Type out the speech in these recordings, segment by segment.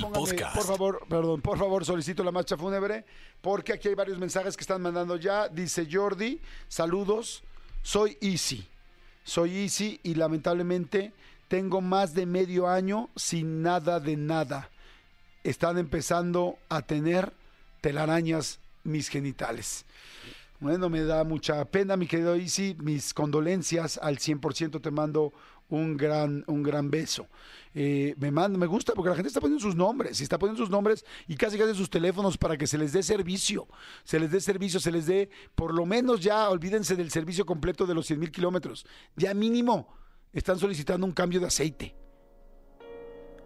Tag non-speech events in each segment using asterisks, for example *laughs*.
Póngame, podcast. Por favor, perdón, por favor, solicito la marcha fúnebre, porque aquí hay varios mensajes que están mandando ya. Dice Jordi, saludos, soy Easy. Soy Easy y lamentablemente tengo más de medio año sin nada de nada. Están empezando a tener telarañas mis genitales. Bueno, me da mucha pena, mi querido Easy. Mis condolencias al 100% te mando un gran, un gran beso. Eh, me, manda, me gusta porque la gente está poniendo sus nombres y está poniendo sus nombres y casi casi sus teléfonos para que se les dé servicio. Se les dé servicio, se les dé, por lo menos ya, olvídense del servicio completo de los 100 mil kilómetros. Ya mínimo están solicitando un cambio de aceite.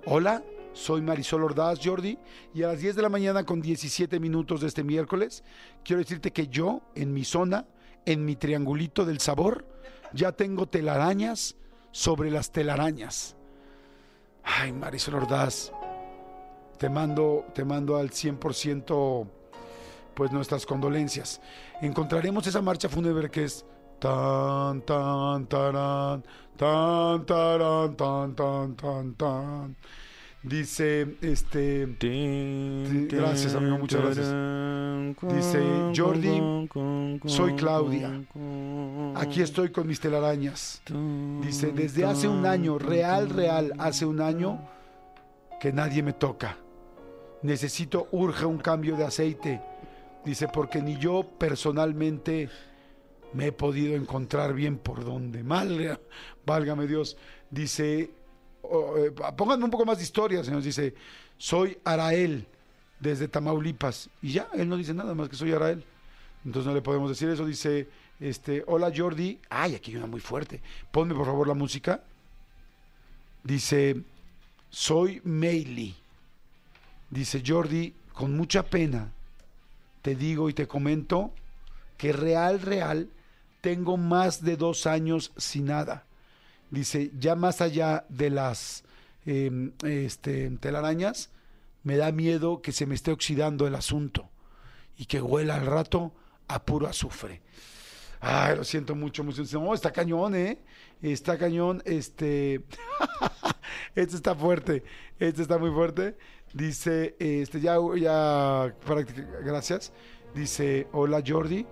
Hola, soy Marisol Ordaz, Jordi, y a las 10 de la mañana con 17 minutos de este miércoles, quiero decirte que yo, en mi zona, en mi triangulito del sabor, ya tengo telarañas sobre las telarañas. Ay, Marisol Ordaz, te mando, te mando al 100% pues nuestras condolencias. Encontraremos esa marcha fúnebre que es tan tan tarán, tan tarán, tan tan tan tan. Dice este gracias, amigo, muchas gracias. Dice Jordi, soy Claudia. Aquí estoy con mis telarañas. Dice, desde hace un año, real, real, hace un año, que nadie me toca. Necesito, urge un cambio de aceite. Dice, porque ni yo personalmente me he podido encontrar bien por donde. Mal, válgame Dios. Dice, oh, eh, pónganme un poco más de historia, señor. Dice, soy Arael, desde Tamaulipas. Y ya, él no dice nada más que soy Arael. Entonces no le podemos decir eso. Dice, este, hola Jordi. Ay, aquí hay una muy fuerte. Ponme por favor la música. Dice, soy Meili. Dice Jordi, con mucha pena, te digo y te comento que real, real, tengo más de dos años sin nada. Dice, ya más allá de las eh, este, telarañas, me da miedo que se me esté oxidando el asunto y que huela al rato a puro azufre. Ay, lo siento mucho, mucho. Está cañón, ¿eh? Está cañón, este... *laughs* este está fuerte, este está muy fuerte. Dice, este, ya, ya, gracias. Dice, hola Jordi,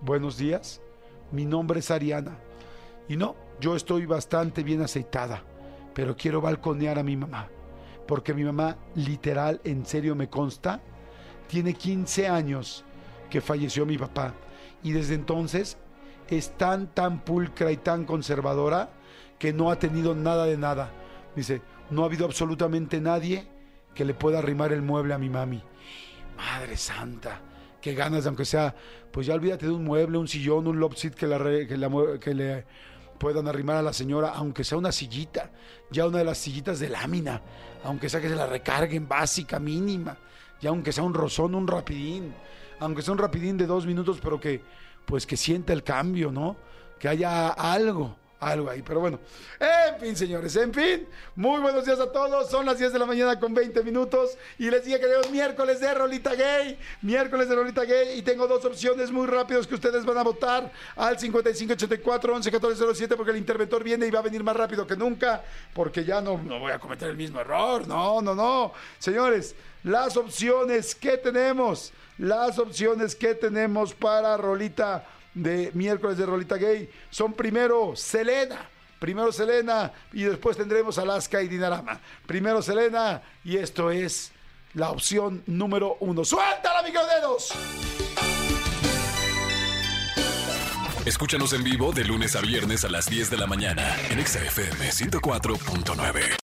buenos días. Mi nombre es Ariana. Y no, yo estoy bastante bien aceitada, pero quiero balconear a mi mamá. Porque mi mamá, literal, en serio me consta, tiene 15 años que falleció mi papá. Y desde entonces es tan, tan pulcra y tan conservadora que no ha tenido nada de nada. Dice, no ha habido absolutamente nadie que le pueda arrimar el mueble a mi mami. Madre santa, qué ganas aunque sea, pues ya olvídate de un mueble, un sillón, un love seat que, la que, que le puedan arrimar a la señora, aunque sea una sillita, ya una de las sillitas de lámina, aunque sea que se la recarguen básica, mínima, ya aunque sea un rozón, un rapidín, aunque sea un rapidín de dos minutos, pero que pues que sienta el cambio, ¿no? Que haya algo, algo ahí. Pero bueno, en fin, señores, en fin, muy buenos días a todos. Son las 10 de la mañana con 20 minutos y les dije que tenemos miércoles de Rolita Gay, miércoles de Rolita Gay y tengo dos opciones muy rápidos que ustedes van a votar al 5584 111407 porque el interventor viene y va a venir más rápido que nunca porque ya no, no voy a cometer el mismo error. No, no, no. Señores, las opciones que tenemos, las opciones que tenemos para Rolita de miércoles de Rolita Gay son primero Selena. Primero Selena y después tendremos Alaska y Dinarama. Primero Selena y esto es la opción número uno. ¡Suéltala, microdedos! Escúchanos en vivo de lunes a viernes a las 10 de la mañana en Exa FM 104.9.